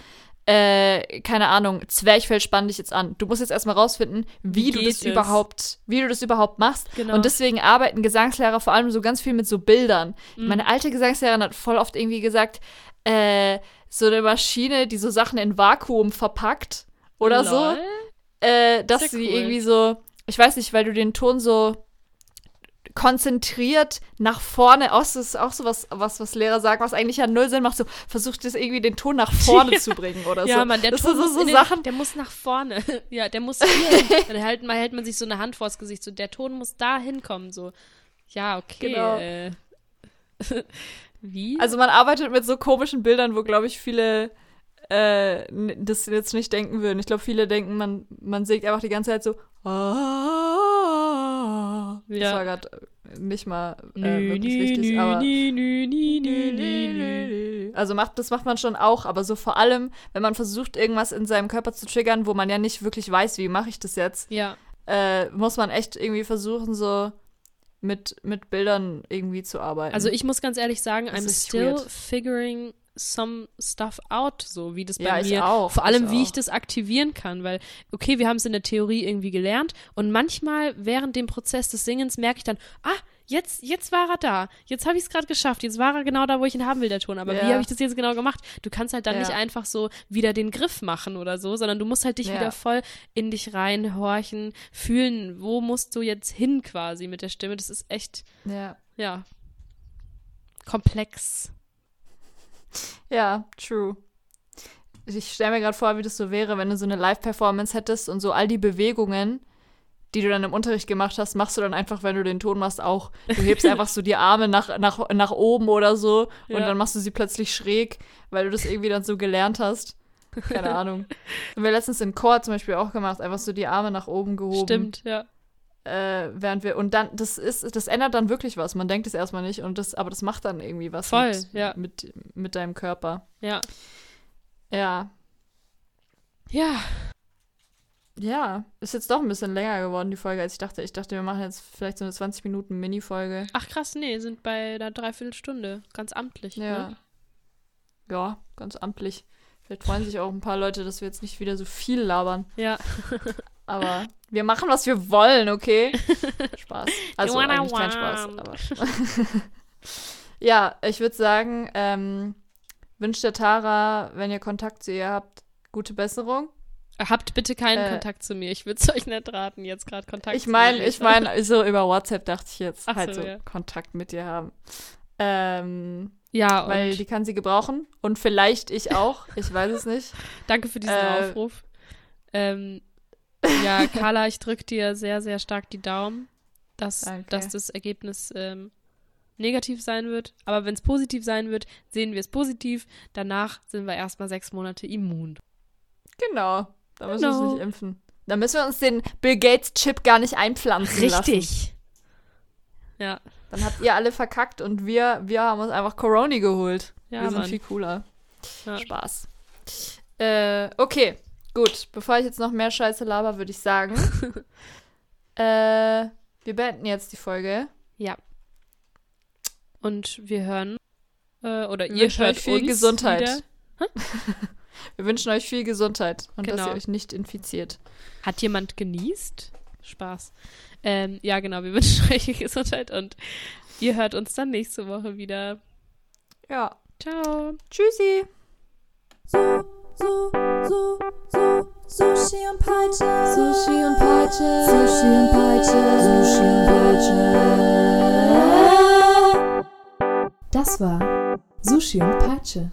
äh, keine Ahnung, Zwerchfell spann dich jetzt an. Du musst jetzt erstmal rausfinden, wie, Wie du das es? überhaupt, wie du das überhaupt machst. Genau. Und deswegen arbeiten Gesangslehrer vor allem so ganz viel mit so Bildern. Mhm. Meine alte Gesangslehrerin hat voll oft irgendwie gesagt, äh, so eine Maschine, die so Sachen in Vakuum verpackt oder Lol. so, äh, dass sie cool. irgendwie so, ich weiß nicht, weil du den Ton so konzentriert nach vorne aus, das ist auch so was, was, was Lehrer sagen, was eigentlich ja null Sinn macht, so versucht das irgendwie den Ton nach vorne Ja. zu bringen oder Ja, so. Mann, der das Ton muss so in den, Sachen, der muss nach vorne. ja, der muss hier. Dann hält, man, hält man sich so eine Hand vors Gesicht, so der Ton muss da hinkommen, so. Ja, okay. Genau. Äh. Wie? Also man arbeitet mit so komischen Bildern, wo, glaube ich, viele äh, das jetzt nicht denken würden. Ich glaube, viele denken, man, man singt einfach die ganze Zeit so. Ah, Das Ja. war gerade nicht mal äh, wirklich richtig, aber. Also macht, das macht man schon auch, aber so vor allem, wenn man versucht, irgendwas in seinem Körper zu triggern, wo man ja nicht wirklich weiß, wie mache ich das jetzt, Ja, äh, muss man echt irgendwie versuchen, so mit, mit Bildern irgendwie zu arbeiten. also ich muss ganz ehrlich sagen, Das I'm still weird. figuring some stuff out, so wie das bei Ja, ich mir, auch, vor allem ich wie ich das aktivieren kann, weil, okay, wir haben es in der Theorie irgendwie gelernt und manchmal während dem Prozess des Singens merke ich dann, ah, jetzt, jetzt war er da, jetzt habe ich es gerade geschafft, jetzt war er genau da, wo ich ihn haben will, der Ton, aber wie Ja. habe ich das jetzt genau gemacht? Du kannst halt dann Ja. nicht einfach so wieder den Griff machen oder so, sondern du musst halt dich Ja. wieder voll in dich reinhorchen, fühlen, wo musst du jetzt hin quasi mit der Stimme, das ist echt, ja, komplex. Ja, true. Ich stelle mir gerade vor, wie das so wäre, wenn du so eine Live-Performance hättest und so all die Bewegungen, die du dann im Unterricht gemacht hast, machst du dann einfach, wenn du den Ton machst, auch. Du hebst einfach so die Arme nach, nach, nach oben oder so und Ja. dann machst du sie plötzlich schräg, weil du das irgendwie dann so gelernt hast. Keine Ahnung. Haben wir letztens in Chor zum Beispiel auch gemacht, einfach so die Arme nach oben gehoben. Stimmt, ja. Äh, während wir, und dann, das ist, das ändert dann wirklich was. Man denkt es erstmal nicht und das, aber das macht dann irgendwie was Voll, mit, ja. mit, mit deinem Körper. Ja. Ja. Ja, Ja, ist jetzt doch ein bisschen länger geworden, die Folge, als ich dachte. Ich dachte, wir machen jetzt vielleicht so eine 20 Minuten Mini-Folge. Ach krass, nee, sind bei einer Dreiviertelstunde. Ganz amtlich. Ja. Ne? Ja, ganz amtlich. Vielleicht freuen sich auch ein paar Leute, dass wir jetzt nicht wieder so viel labern. Ja. Aber wir machen, was wir wollen, okay? Spaß. Also eigentlich kein Spaß. ja, ich würde sagen, ähm, wünscht der Tara, wenn ihr Kontakt zu ihr habt, gute Besserung. Habt bitte keinen Äh. Kontakt zu mir. Ich würde es euch nicht raten, jetzt gerade Kontakt Ich zu meine, mir. ich meine, so über WhatsApp dachte ich jetzt Ach halt so, so ja. Kontakt mit dir haben. Ähm, Ja, weil und die kann sie gebrauchen und vielleicht ich auch. Ich weiß es nicht. danke für diesen äh, Aufruf. Ähm, ja, Carla, ich drücke dir sehr, sehr stark die Daumen, dass, Danke. dass das Ergebnis ähm, negativ sein wird. Aber wenn es positiv sein wird, sehen wir es positiv. Danach sind wir erstmal sechs Monate immun. Genau. Da müssen wir Genau. uns nicht impfen. Da müssen wir uns den Bill Gates Chip gar nicht einpflanzen lassen. Ja, Dann habt ihr alle verkackt und wir, wir haben uns einfach Corona geholt. ja, wir sind Mann. viel cooler. Ja. Spaß. Äh, okay, gut. Bevor ich jetzt noch mehr Scheiße laber, würde ich sagen, äh, wir beenden jetzt die Folge. Ja. Und wir hören, äh, oder Wir ihr wünschen hört euch viel Gesundheit. Wir wünschen euch viel Gesundheit und dass Genau. ihr euch nicht infiziert. Hat jemand genießt? Spaß. Ähm, ja, genau, wir wünschen euch viel Gesundheit und ihr hört uns dann nächste Woche wieder. Ja. Ciao. Tschüssi. So, so, so, Sushi und Peitsche. Sushi und Peitsche. Sushi und Peitsche. Sushi und Peitsche. Das war Sushi und Peitsche.